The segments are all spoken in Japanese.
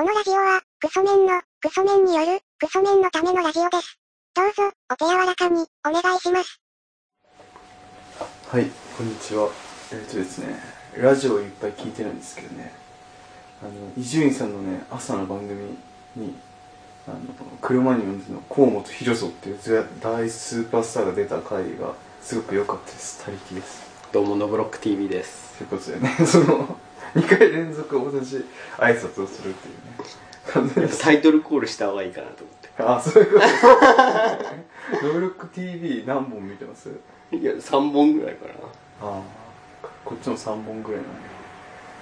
このラジオは、クソメンの、クソメンによる、クソメンのためのラジオです。どうぞ、お手柔らかに、お願いします。はい、こんにちは。えっ、とですね、ラジオをいっぱい聞いてるんですけどね、あの、伊集院さんのね、朝の番組に、あの、車に乗っての河本博人っていうぜ大スーパースターが出た回が、すごく良かったです。他力です。どうもノブロック TV ですということでね、その、2回連続同じ挨拶をするっていうね、完全にタイトルコールした方がいいかなと思っあ、そういうこと。です。ノブロック TV 何本見てます？ていや3本ぐらいかな。ああこっちも3本ぐらいなんで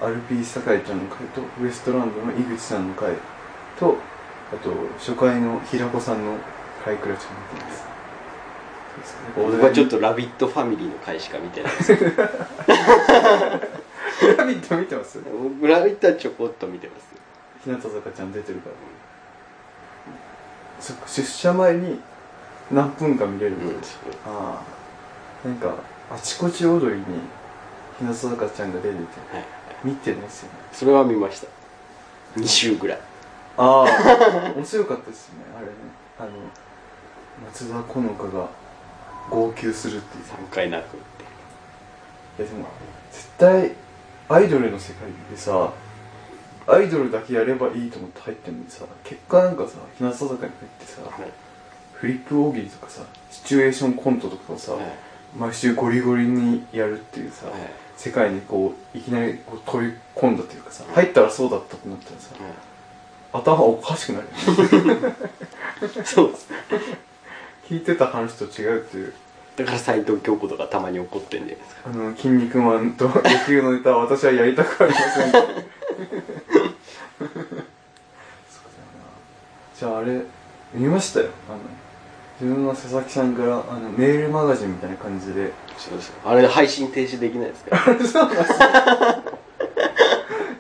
アルピー酒井ちゃんの回とウエストランドの井口さんの回とあと初回の平子さんの回くらいしか見てないです。僕はちょっと「ラビットファミリー」の回しか見てないです ラビット見てます？僕ラビットはちょこっと見てます。日向坂ちゃん出てるから。そっか出社前に何分か見れる、うん。ああ。なんかあちこち踊りに日向坂ちゃんが出ててはい。見てますよね。それは見ました。2週ぐらい。ああ。面白かったですね。あれね。あの松田好花が号泣するっていう。3回泣くっていやでも絶対アイドルの世界でさアイドルだけやればいいと思って入ってんのにさ結果なんかさ日向坂に入ってさ、はい。フリップ大喜利とかさシチュエーションコントとかをさ、はい。毎週ゴリゴリにやるっていうさ、はい。世界にこういきなりこう飛び込んだというかさ入ったらそうだったってなったらさ、頭おかしくなるよね。そうです。聞いてた話と違うっていうだから斎藤京子とかたまに怒ってんじゃないですかあの、筋肉マンと野球のネタは私はやりたくありません。そうだよな。じゃああれ、見ましたよ。あの、自分の佐々木さんから、あの、メールマガジンみたいな感じで。そうですあれ配信停止できないですから そうなんですよ。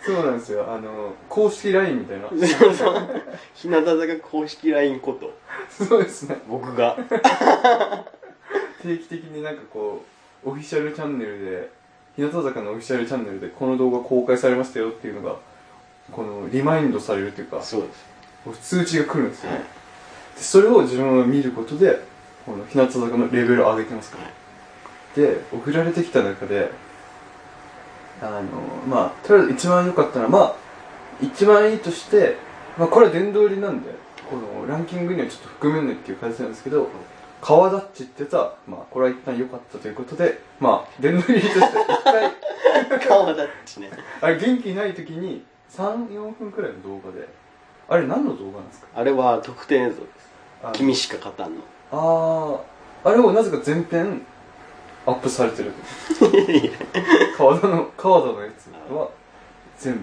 そうなんですよ。あの、公式 LINE みたいな。そうそう日向坂公式 LINE ことそうですね。僕が定期的になんかこう、オフィシャルチャンネルで、日向坂のオフィシャルチャンネルでこの動画公開されましたよっていうのが、このリマインドされるというか、そうです。通知が来るんですよ、ね。でそれを自分は見ることでこの日向坂のレベルを上げてますから、で送られてきた中であのまあとりあえず一番良かったのはまあ一番いいとして、まあ、これは殿堂入りなんでこのランキングにはちょっと含めないっていう形なんですけど川ダッチってやつは、まあ、これは一旦良かったということでまあ殿堂入りとして一回顔だっちね。あれ元気ない時に34分くらいの動画であれ何の動画なんですか？あれは特典映像です。君しか勝たんの。あああれをなぜか全編アップされてる。川田の川田のやつは全部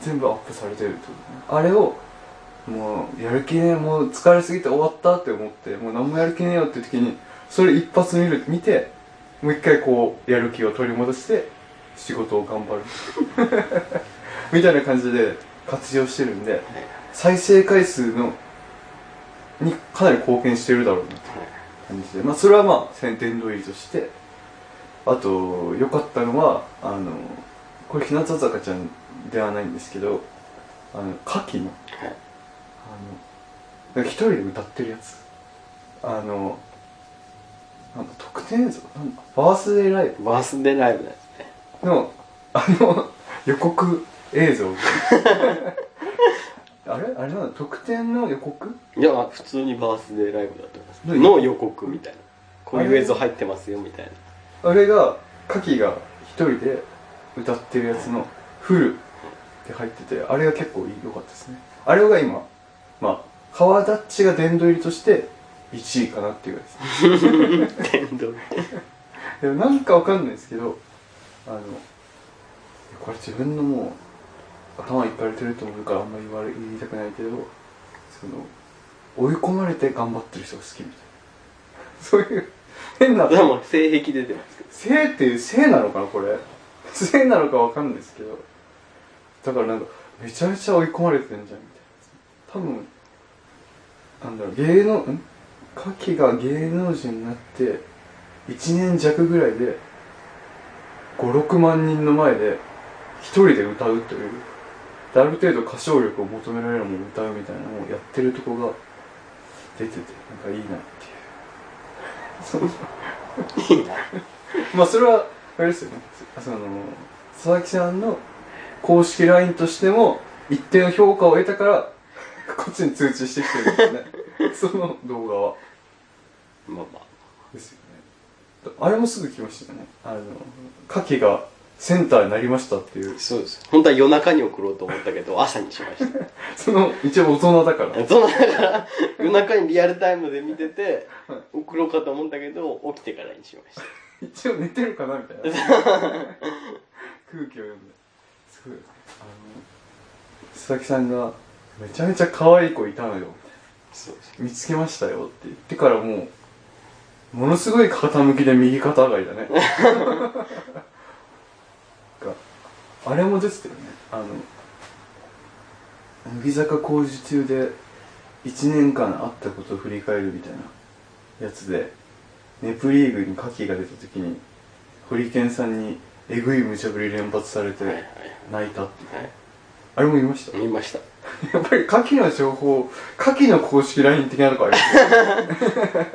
全部アップされてるってことね。あれをもうやる気ねえもう疲れすぎて終わったって思ってもう何もやる気ねえよって時にそれ一発見る見てもう一回こうやる気を取り戻して仕事を頑張る。みたいな感じで活用してるんで再生回数のにかなり貢献してるだろうなって感じでまあそれはまあ先天堂入りとしてあと良かったのはあのこれ日向坂ちゃんではないんですけどあの夏季の。はい。あの一人で歌ってるやつ。あのなんだ特典映像？なんだ？バースデーライブ？バースデーライブなんですね。のあの予告映像。あれ？あれなんだ？特典の予告？いや普通にバースデーライブだと思います。の予告みたいな。こういう映像入ってますよみたいな。あれがカキが一人で歌ってるやつのフルって入っててあれが結構良かったですね。あれが今まあ川ダッチが殿堂入りとして1位かなっていうぐらいです。ね天童でもなんかわかんないですけどあのこれ自分のもう頭いっぱいれてると思うからあんまり言われ言いたくないけどその追い込まれて頑張ってる人が好きみたいな。そういう変なでも性癖出てますけど。性っていう性なのかなこれ。性なのかわかんないですけど。だからなんかめちゃめちゃ追い込まれてんじゃん多分なんだろう芸能ん？カキが芸能人になって1年弱ぐらいで56万人の前で一人で歌うというである程度歌唱力を求められるものを歌うみたいなのをやってるとこが出ててなんかいいなっていう。そ ういいな。まあそれはあれですよね。その佐々木さんの公式 LINE としても一定の評価を得たからこっちに通知してきてるんですね。その動画は。まあまあ。ですよね。あれもすぐ来ましたよね。あの牡蠣がセンターになりましたっていう。そうです。本当は夜中に送ろうと思ったけど朝にしました。その一応大人だから。そうだから夜中にリアルタイムで見てて送ろうかと思ったけど起きてからにしました。一応寝てるかなみたいな。空気を読んで。すごい。あの佐々木さんがめちゃめちゃ可愛い子いたのよ。見つけましたよって言ってからもうものすごい傾きで右肩上がりだね。があれもですよねあの乃木坂工事中で1年間あったことを振り返るみたいなやつでネプリーグに牡蠣が出た時にホリケンさんにえぐい無茶ぶり連発されてはいはい。泣いたっていう、はい。あれも見ました？見ましたやっぱり賀喜の情報賀喜の公式 LINE 的なとこあり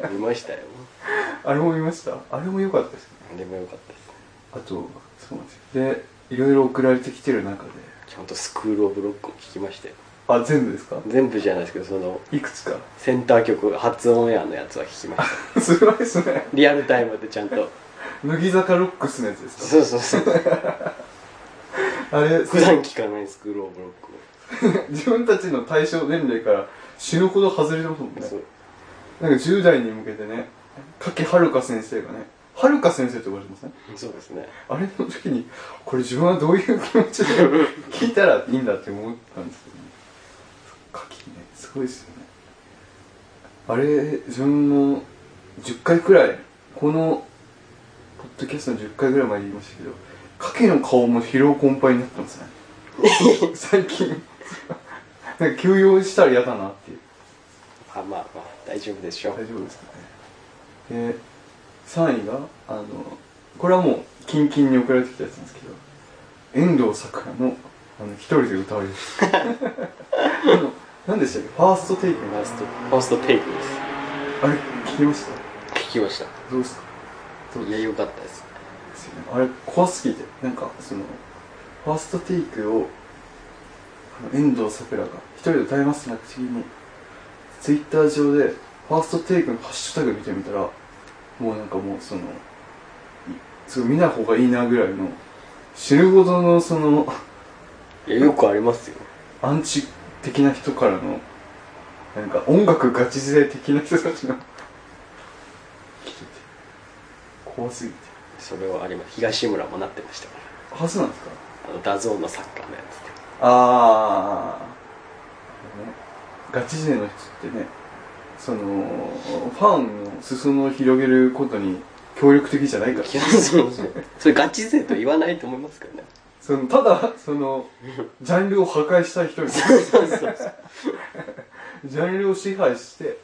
ま見ましたよあれも見ましたあれも良かったですね。あれも良かったです。あとそうなんですよ。でいろいろ送られてきてる中で。ちゃんとスクールオブロックも聞きましたよ。あ全部ですか？全部じゃないですけどそのいくつか？センター曲初オンエアのやつは聞きました。すごいですね。リアルタイムでちゃんと。乃木坂ロックスのやつですか？そうそうそう。あれ普段聞かないスクールオブロック 自分たちの対象年齢から死ぬほど外れてますもんね。なんか10代に向けてね柿はるか先生がねはるか先生って呼ばれてますね。そうですね。あれの時にこれ自分はどういう気持ちで 聞いたらいいんだって思ったんですけどね。牡蠣ねすごいですよね。あれ自分も10回くらいこのポッドキャストの10回ぐらい前に言いましたけど賀喜の顔も疲労困憊になってますね。最近なんか休養したら嫌だなっていう。あまあまあ大丈夫でしょう。大丈夫ですかね。で3位があのこれはもうキンキンに送られてきたやつなんですけど遠藤さくらのあの一人で歌われる。あの何でしたっけ？ファーストテイクファーストファーストテイクです。あれ聞きました？聞きました。どうですか？いや良かったです。あれ怖すぎてなんかそのファーストテイクを遠藤さくらが一人で歌いますなって次にツイッター上でファーストテイクのハッシュタグ見てみたらもうなんかもうそのいすごい見ない方がいいなぐらいの死ぬほどのそのいやよくありますよ。アンチ的な人からのなんか音楽ガチ勢的な人たちの来てて怖すぎて。それはあります。東村もなってましたから。あそうなんですか？あのダゾーンのサッカーああ、ね、ガチ勢の人ってねそのファンの裾野を広げることに協力的じゃないから。いやそうそう。それガチ勢と言わないと思いますけどね。そのただそのジャンルを破壊したい人ですそうそうそう。ジャンルを支配して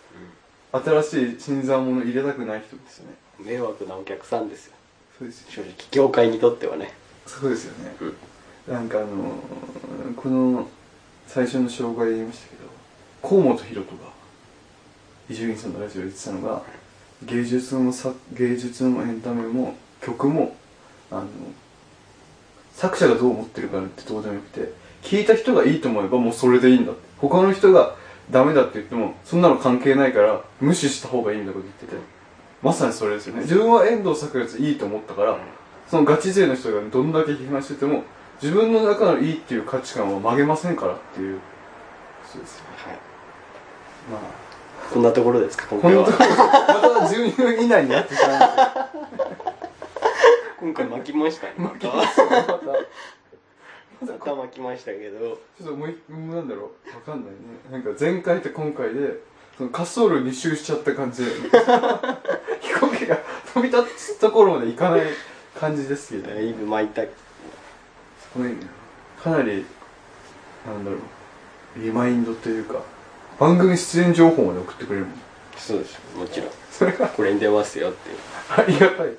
新しい新参者入れたくない人ですよね。迷惑なお客さんですよ。そうですよ正直業界にとってはね。そうですよね、うん。なんかあのーこの最初の紹介で言いましたけど河本大翔が伊集院さんのラジオで言ってたのが芸術も芸術もエンタメも曲もあの作者がどう思ってるかってどうでもよくて聞いた人がいいと思えばもうそれでいいんだ他の人がダメだって言ってもそんなの関係ないから無視した方がいいみたいなこと言ってて。まさにそれですよね。自分は遠藤作やついいと思ったからそのガチ勢の人がどんだけ批判してても自分の中のいいっていう価値観は曲げませんからっていう。そうですよね。はい。まこんなところですか今回は。当また12分以内になってしまいました今回巻きましたね。またまたまた巻きましたけど。ちょっともう一なんだろう。わかんないね。なんか前回と今回でその滑走路2周しちゃった感じで。飛行機が飛び立つところまで行かない感じですけど。だいぶ巻いたすごいねかなりなんだろうリマインドというか番組出演情報まで送ってくれるもん。そうですもちろん。それがこれに出ますよっていう。ありがたい。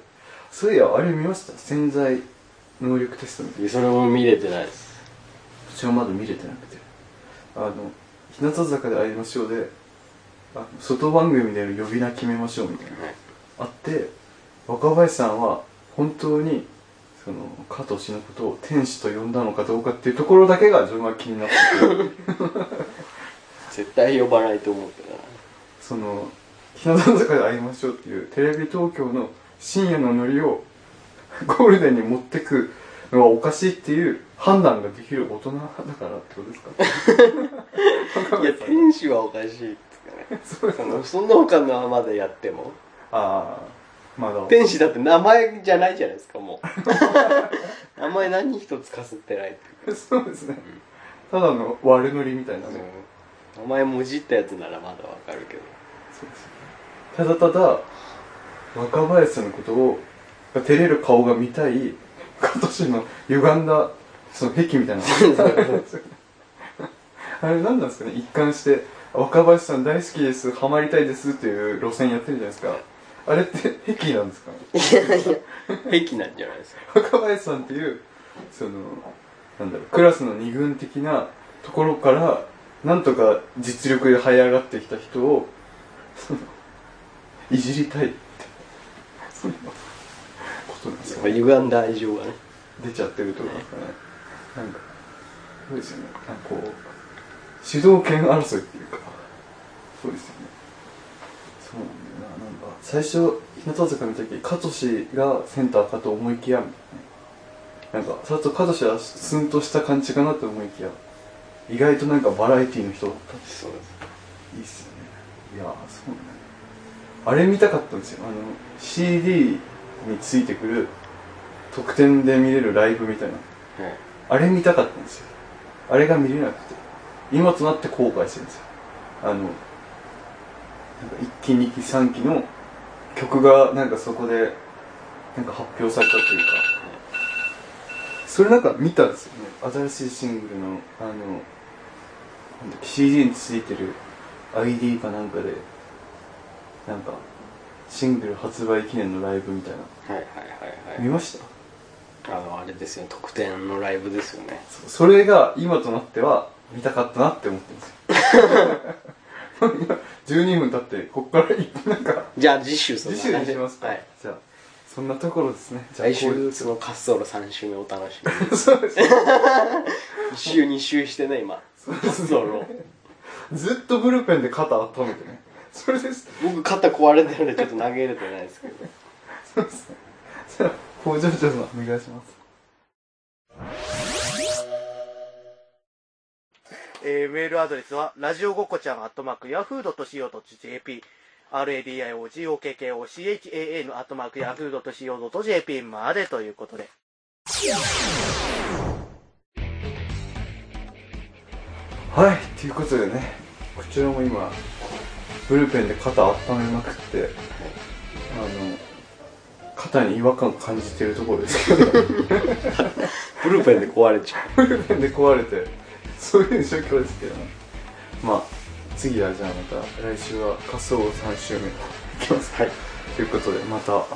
そういやあれ見ました？潜在能力テストみたいそれも見れてないです。そちらまだ見れてなくて。あの日向坂で会いましょうであの外番組での呼び名決めましょうみたいな。はい。あって若林さんは本当にその加藤氏のことを天使と呼んだのかどうかっていうところだけが自分は気になってて。絶対呼ばないと思うけどなその日向坂で会いましょうっていうテレビ東京の深夜のノリをゴールデンに持ってくのはおかしいっていう判断ができる大人だからってことですか？いや天使はおかしいっつうかね。そそのその他のまでやっても。ああまだ天使だって名前じゃないじゃないですかもう。名前何一つかすってない。っていうそうですね。ただの悪ノリみたいなね、名前もじったやつならまだわかるけど。そうですねただただ若林さんのことを照れる顔が見たい今年の歪んだその癖みたいな。あれ何なんですかね。一貫して若林さん大好きですハマりたいですっていう路線やってるじゃないですかあれって癖なんですか？ねいやいや癖なんじゃないですか。若林さんっていうそのなんだろうクラスの二軍的なところからなんとか実力で這い上がってきた人をそのいじりたいってそういうことなんですよね。歪んだ愛情がね。出ちゃってるとですかね。なんかそうですよね。なんかこう主導権争いっていうかそうですよね。そうなん最初日向坂見た時加藤氏がセンターかと思いきやみたいなねなんかさっと加藤氏はスンとした感じかなと思いきや意外となんかバラエティーの人だったんですそうです。いいっすよねいやーそうね。あれ見たかったんですよ。あの CD についてくる特典で見れるライブみたいな。はい。あれ見たかったんですよ。あれが見れなくて。今となって後悔してるんですよ。あのなんか1期2期3期の曲がなんかそこでなんか発表されたというか。それなんか見たんですよね。新しいシングルのあの CD についてる ID かなんかでなんかシングル発売記念のライブみたいな。はいはいはいはい。見ました？あのあれですよ特典のライブですよね。そそれが今となっては見たかったなって思ってるんです。よ 12分経ってこっからいなんか。じゃあ次週そん次な感じ。週にしますか、はい。じゃあそんなところですね。来週その滑走路3週目お楽しみに。そうです。ね1週2週してね今。滑走路ずっとブルペンで肩温めてね。それです。僕肩壊れてるんでちょっと投げれてないですけど。そうです。ねじゃあ工場長さんお願いしますえーメールアドレスは、ラジオごこちゃん、アットマーク、ヤフー .co.jp、radiogokochan、アットマーク、ヤフー .co.jp までということで。はいということでねこちらも今ブルペンで肩温めまくって、あの肩に違和感感じてるところですけど。ブルペンで壊れちゃブルペンで壊れてそういう状況ですけどね。まあ次はじゃあまた来週は仮想3週目いきます。はい。ということでまた。